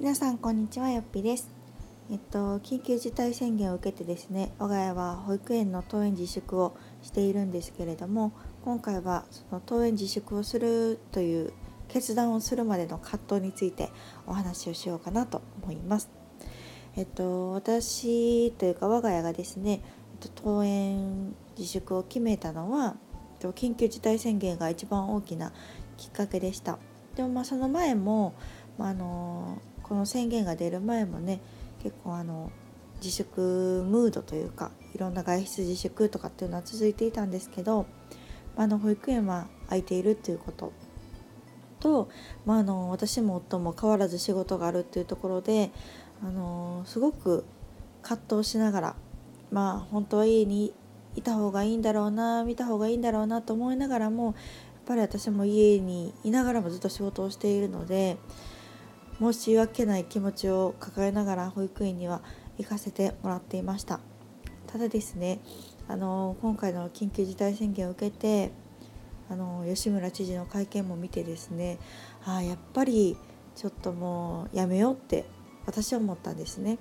皆さんこんにちはよっぴです。えっと緊急事態宣言を受けてですね我が家は保育園の登園自粛をしているんですけれども今回はその登園自粛をするという決断をするまでの葛藤についてお話をしようかなと思います。えっと私というか我が家がですね登園自粛を決めたのは緊急事態宣言が一番大きなきっかけでした。でもまあその前も、まあ、あのこの宣言が出る前もね結構あの自粛ムードというかいろんな外出自粛とかっていうのは続いていたんですけど、まあ、の保育園は空いているっていうこと。と、まあ、あの私も夫も変わらず仕事があるっていうところであのすごく葛藤しながらまあ本当は家にいた方がいいんだろうな見た方がいいんだろうなと思いながらもやっぱり私も家にいながらもずっと仕事をしているので申し訳ない気持ちを抱えながら保育園には行かせてもらっていましたただですねあの今回の緊急事態宣言を受けてあの吉村知事の会見も見てですねああやっぱりちょっともうやめようって私は思ったんですね。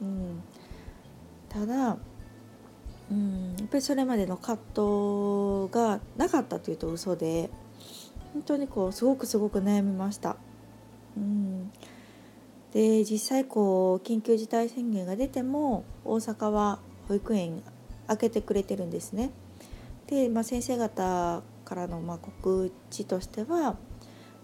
うん、ただ、うん、やっぱりそれまでの葛藤がなかったというと嘘で本当にこうすごくすごく悩みました。うん、で実際こう緊急事態宣言が出ても大阪は保育園開けてくれてるんですね。で、まあ、先生方からのま告知としては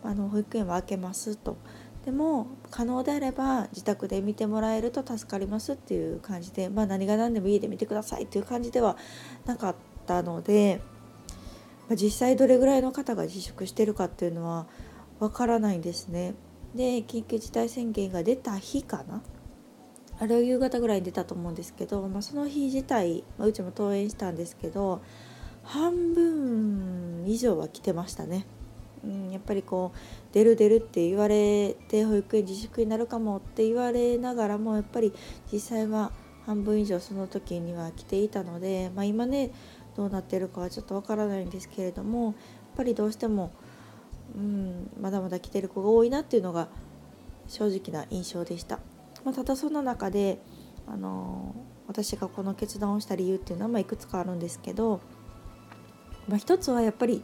あの保育園は開けますと。でも可能であれば自宅で見てもらえると助かりますっていう感じで、まあ、何が何でも家で見てくださいっていう感じではなかったので、まあ、実際どれぐらいの方が自粛してるかっていうのはわからないんですね。で緊急事態宣言が出た日かな？あれは夕方ぐらいに出たと思うんですけど、まあ、その日自体、まあ、うちも登園したんですけど半分以上は来てましたね。うん、やっぱりこう出る出るって言われて保育園自粛になるかもって言われながらもやっぱり実際は半分以上その時には来ていたので、まあ、今ねどうなってるかはちょっとわからないんですけれどもやっぱりどうしてもうん、まだまだ来てる子が多いなっていうのが正直な印象でした。まあ、ただその中で、あの私がこの決断をした理由っていうのはまいくつかあるんですけど、まあ、一つはやっぱり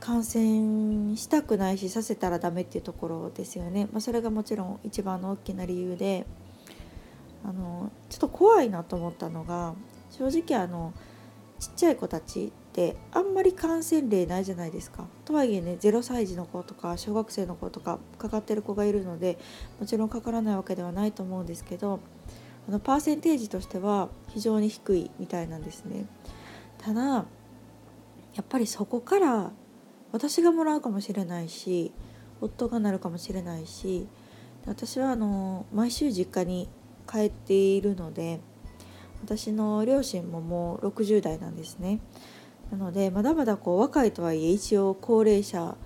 感染したくないしさせたらダメっていうところですよね。まあ、それがもちろん一番の大きな理由であのちょっと怖いなと思ったのが正直あのちっちゃい子たちってあんまり感染例ないじゃないですか。とはいえね0歳児の子とか小学生の子とかかかってる子がいるのでもちろんかからないわけではないと思うんですけどあのパーセンテージとしては非常に低いみたいなんですね。ただやっぱりそこから私がもらうかもしれないし夫がなるかもしれないし私はあの毎週実家に帰っているので私の両親ももう60代なんですね。なのでまだまだこう若いとはいえ一応高齢者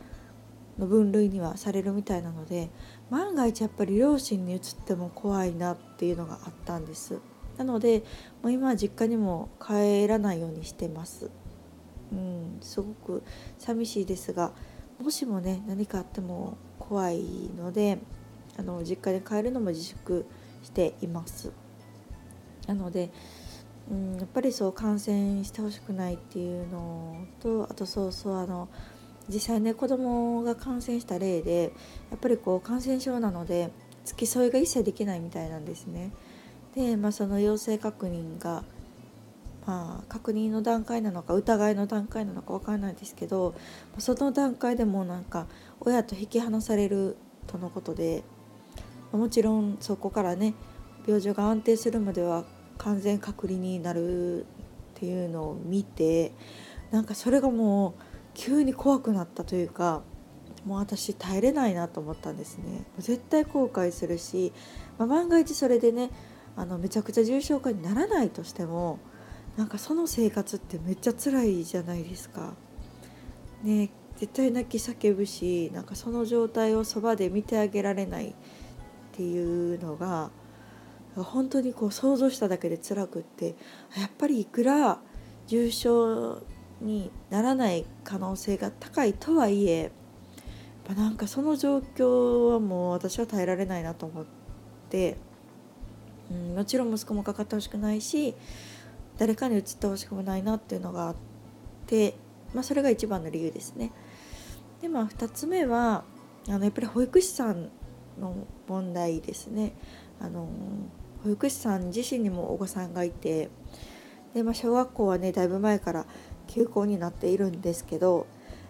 の分類にはされるみたいなので万が一やっぱり両親に移っても怖いなっていうのがあったんです。なのでもう今は実家にも帰らないようにしてます。うんすごく寂しいですがもしもね何かあっても怖いのであの実家に帰るのも自粛しています。なのでうん、やっぱりそう感染してほしくないっていうのとあとそうそうあの実際ね子供が感染した例でやっぱりこう感染症なので付き添いが一切できないみたいなんですね。で、まあ、その陽性確認が、まあ、確認の段階なのか疑いの段階なのか分からないですけどその段階でもなんか親と引き離されるとのことでもちろんそこからね病状が安定するまでは完全隔離になるっていうのを見てなんかそれがもう急に怖くなったというかもう私耐えれないなと思ったんですね絶対後悔するし、まあ、万が一それでねあのめちゃくちゃ重症化にならないとしてもなんかその生活ってめっちゃ辛いじゃないですか。ね絶対泣き叫ぶしなんかその状態をそばで見てあげられないっていうのが本当にこう想像しただけで辛くってやっぱりいくら重症にならない可能性が高いとはいえぱなんかその状況はもう私は耐えられないなと思って、うん、もちろん息子もかかってほしくないし誰かに移ってほしくもないなっていうのがあって、まあ、それが一番の理由ですね。でまあ2つ目はあのやっぱり保育士さんの問題ですね。あの保育士さん自身にもお子さんがいてで、まあ、小学校はねだいぶ前から休校になっているんですけどやっ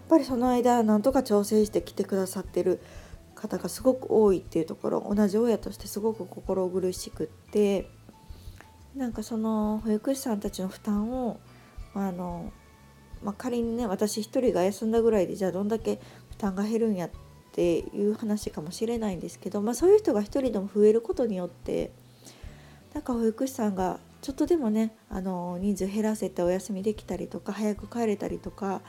ぱりその間なんとか調整して来てくださってる方がすごく多いっていうところ同じ親としてすごく心苦しくってなんかその保育士さんたちの負担をあの、まあ、仮にね私一人が休んだぐらいでじゃあどんだけ負担が減るんやっていう話かもしれないんですけど、まあ、そういう人が一人でも増えることによってなんか保育士さんがちょっとでもねあの人数減らせてお休みできたりとか早く帰れたりとか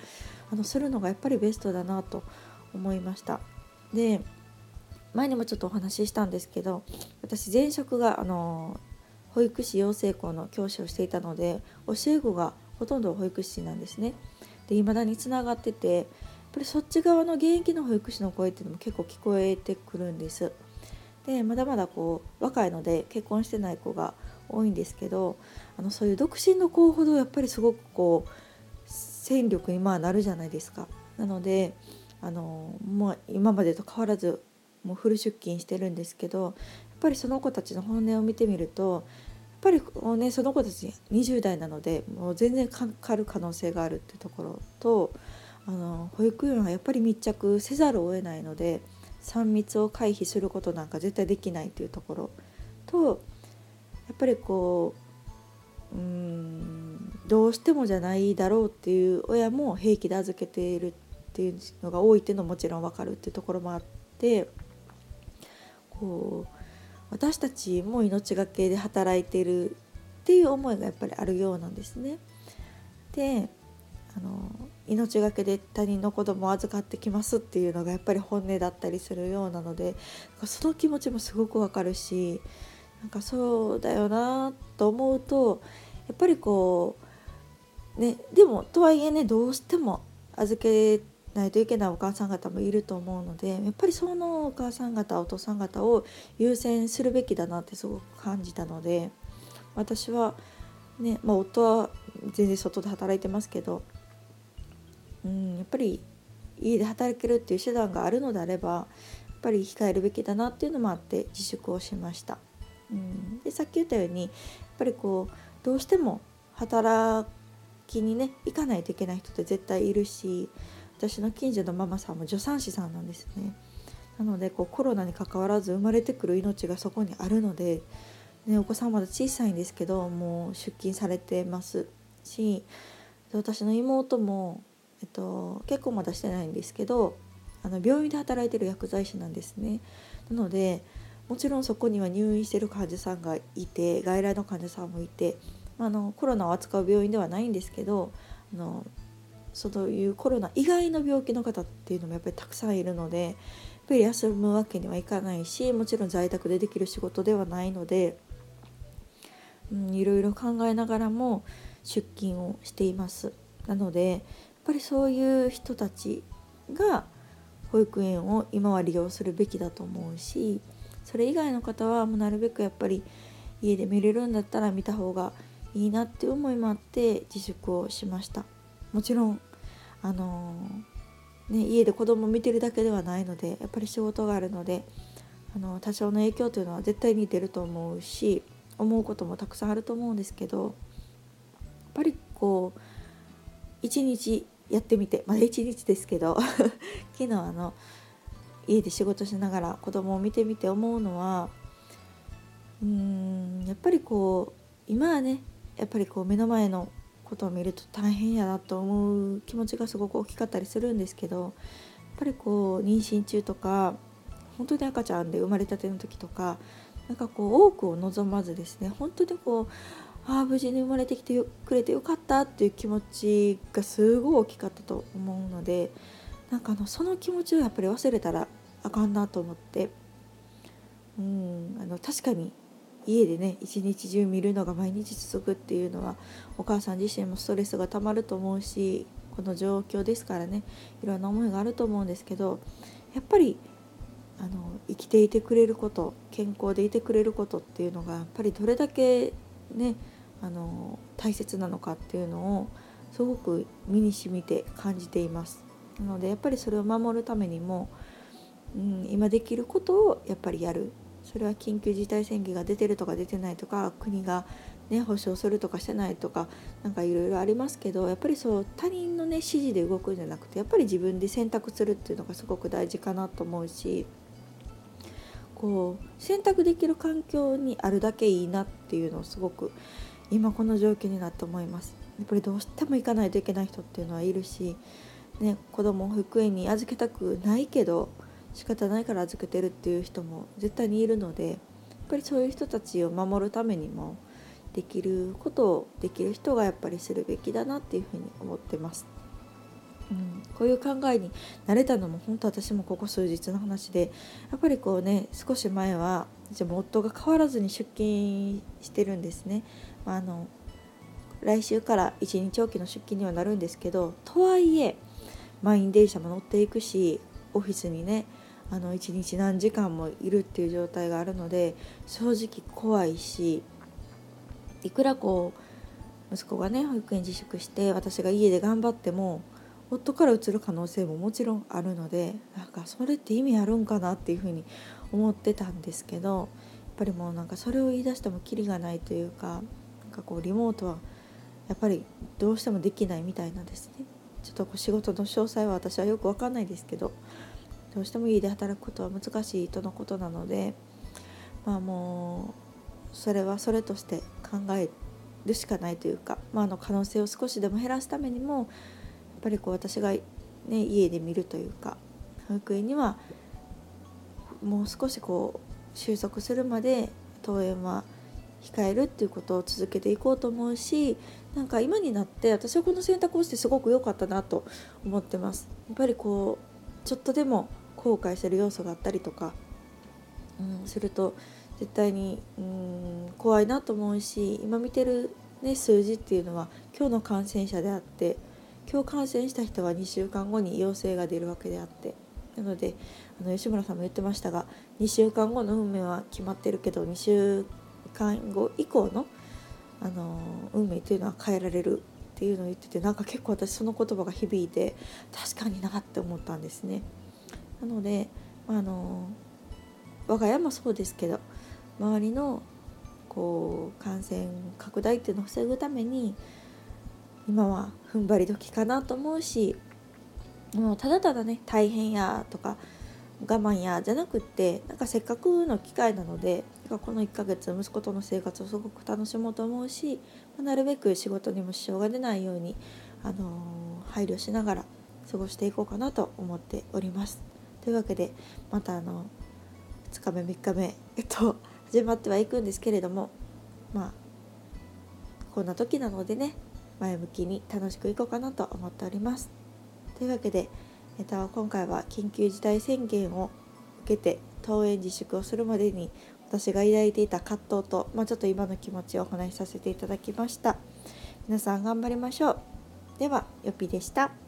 あのするのがやっぱりベストだなと思いました。で前にもちょっとお話ししたんですけど私前職があの保育士養成校の教師をしていたので教え子がほとんど保育士なんですね。で未だにつながっててやっぱりそっち側の現役の保育士の声っていうのも結構聞こえてくるんです。でまだまだこう若いので結婚してない子が多いんですけどあのそういう独身の子ほどやっぱりすごくこう戦力にまあなるじゃないですか。なのであの、まあ、今までと変わらずもうフル出勤してるんですけどやっぱりその子たちの本音を見てみるとやっぱり、ね、その子たち20代なのでもう全然かかる可能性があるっていうところとあの保育園はやっぱり密着せざるを得ないので3密を回避することなんか絶対できないっていうところとやっぱりこううんどうしてもじゃないだろうっていう親も平気で預けているっていうのが多いっていうのももちろん分かるっていうところもあってこう私たちも命がけで働いてるっていう思いがやっぱりあるようなんですね。であの命がけで他人の子供を預かってきますっていうのがやっぱり本音だったりするようなのでその気持ちもすごくわかるしなんかそうだよなと思うとやっぱりこうねでもとはいえねどうしても預けないといけないお母さん方もいると思うのでやっぱりそのお母さん方お父さん方を優先するべきだなってすごく感じたので私はね、まあ、夫は全然外で働いてますけど、うん、やっぱり家で働けるっていう手段があるのであればやっぱり控えるべきだなっていうのもあって自粛をしました。うん、でさっき言ったようにやっぱりこうどうしても働きにね行かないといけない人って絶対いるし私の近所のママさんも助産師さんなんですね。なのでこうコロナにかかわらず生まれてくる命がそこにあるので、ね、お子さんまだ小さいんですけどもう出勤されてますし私の妹も、えっと、結構まだしてないんですけどあの病院で働いてる薬剤師なんですね。なのでもちろんそこには入院してる患者さんがいて外来の患者さんもいて、あ、のコロナを扱う病院ではないんですけどあのそういうコロナ以外の病気の方っていうのもやっぱりたくさんいるのでやっぱり休むわけにはいかないしもちろん在宅でできる仕事ではないので、うん、いろいろ考えながらも出勤をしています。なのでぱりそういう人たちが保育園を今は利用するべきだと思うしそれ以外の方はもうなるべくやっぱり家で見れるんだったら見た方がいいなって思いもあって自粛をしました。もちろんあのー、ね、家で子供見てるだけではないのでやっぱり仕事があるのであの多少の影響というのは絶対に出ると思うし思うこともたくさんあると思うんですけどやっぱりこう一日やってみて。まだ一日ですけど。昨日あの家で仕事しながら子供を見てみて思うのはうーんやっぱりこう今はねやっぱりこう目の前のことを見ると大変やなと思う気持ちがすごく大きかったりするんですけどやっぱりこう妊娠中とか本当に赤ちゃんで生まれたての時とかなんかこう多くを望まずですね本当にこうああ無事に生まれてきてくれてよかったっていう気持ちがすごい大きかったと思うのでなんかあのその気持ちをやっぱり忘れたらあかんなと思って。うんあの確かに家でね一日中見るのが毎日続くっていうのはお母さん自身もストレスがたまると思うしこの状況ですからねいろんな思いがあると思うんですけどやっぱりあの生きていてくれること健康でいてくれることっていうのがやっぱりどれだけねあの大切なのかっていうのをすごく身にしみて感じています。なのでやっぱりそれを守るためにも、うん、今できることをやっぱりやる。それは緊急事態宣言が出てるとか出てないとか国がね保証するとかしてないとか何かいろいろありますけどやっぱりそう他人のね指示で動くんじゃなくてやっぱり自分で選択するっていうのがすごく大事かなと思うしこう選択できる環境にあるだけいいなっていうのをすごく今この状況になって思いますやっぱりどうしても行かないといけない人っていうのはいるし、ね、子供を保育園に預けたくないけど仕方ないから預けてるっていう人も絶対にいるのでやっぱりそういう人たちを守るためにもできることをできる人がやっぱりするべきだなっていうふうに思ってます。うん、こういう考えになれたのも本当私もここ数日の話でやっぱりこうね少し前はじゃ夫が変わらずに出勤してるんですね。あの来週から1日おきの出勤にはなるんですけどとはいえ満員電車も乗っていくしオフィスにねあの1日何時間もいるっていう状態があるので正直怖いしいくらこう息子がね保育園自粛して私が家で頑張っても夫から移る可能性ももちろんあるのでなんかそれって意味あるんかなっていうふうに思ってたんですけどやっぱりもうなんかそれを言い出してもキリがないというかかこうリモートはやっぱりどうしてもできないみたいなんですね。ちょっとこう仕事の詳細は私はよく分かんないですけどどうしても家で働くことは難しいとのことなのでまあもうそれはそれとして考えるしかないというか、まあ、あの可能性を少しでも減らすためにもやっぱりこう私が、ね、家で見るというか保育園にはもう少しこう収束するまで登園は控えるっていうことを続けていこうと思うしなんか今になって私はこの選択をしてすごく良かったなと思ってます。やっぱりこうちょっとでも後悔してる要素があったりとか、うん、すると絶対に、うん、怖いなと思うし今見てる、ね、数字っていうのは今日の感染者であって今日感染した人は2週間後に陽性が出るわけであってなのであの吉村さんも言ってましたが2週間後の運命は決まってるけど2週間後以降のあの運命というのは変えられるっていうのを言っててなんか結構私その言葉が響いて確かになって思ったんですね。なのであの我が家もそうですけど周りのこう感染拡大っていうのを防ぐために今は踏ん張り時かなと思うしもうただただね大変やとか我慢やじゃなくってなんかせっかくの機会なのでこの1ヶ月息子との生活をすごく楽しもうと思うしなるべく仕事にも支障が出ないように、あのー、配慮しながら過ごしていこうかなと思っております。というわけでまたあの2日目3日目えっと始まってはいくんですけれどもまあこんな時なのでね前向きに楽しくいこうかなと思っております。というわけで、えっと、今回は緊急事態宣言を受けて登園自粛をするまでに私が抱いていた葛藤と、まあ、ちょっと今の気持ちをお話しさせていただきました。皆さん頑張りましょう。では、よぴでした。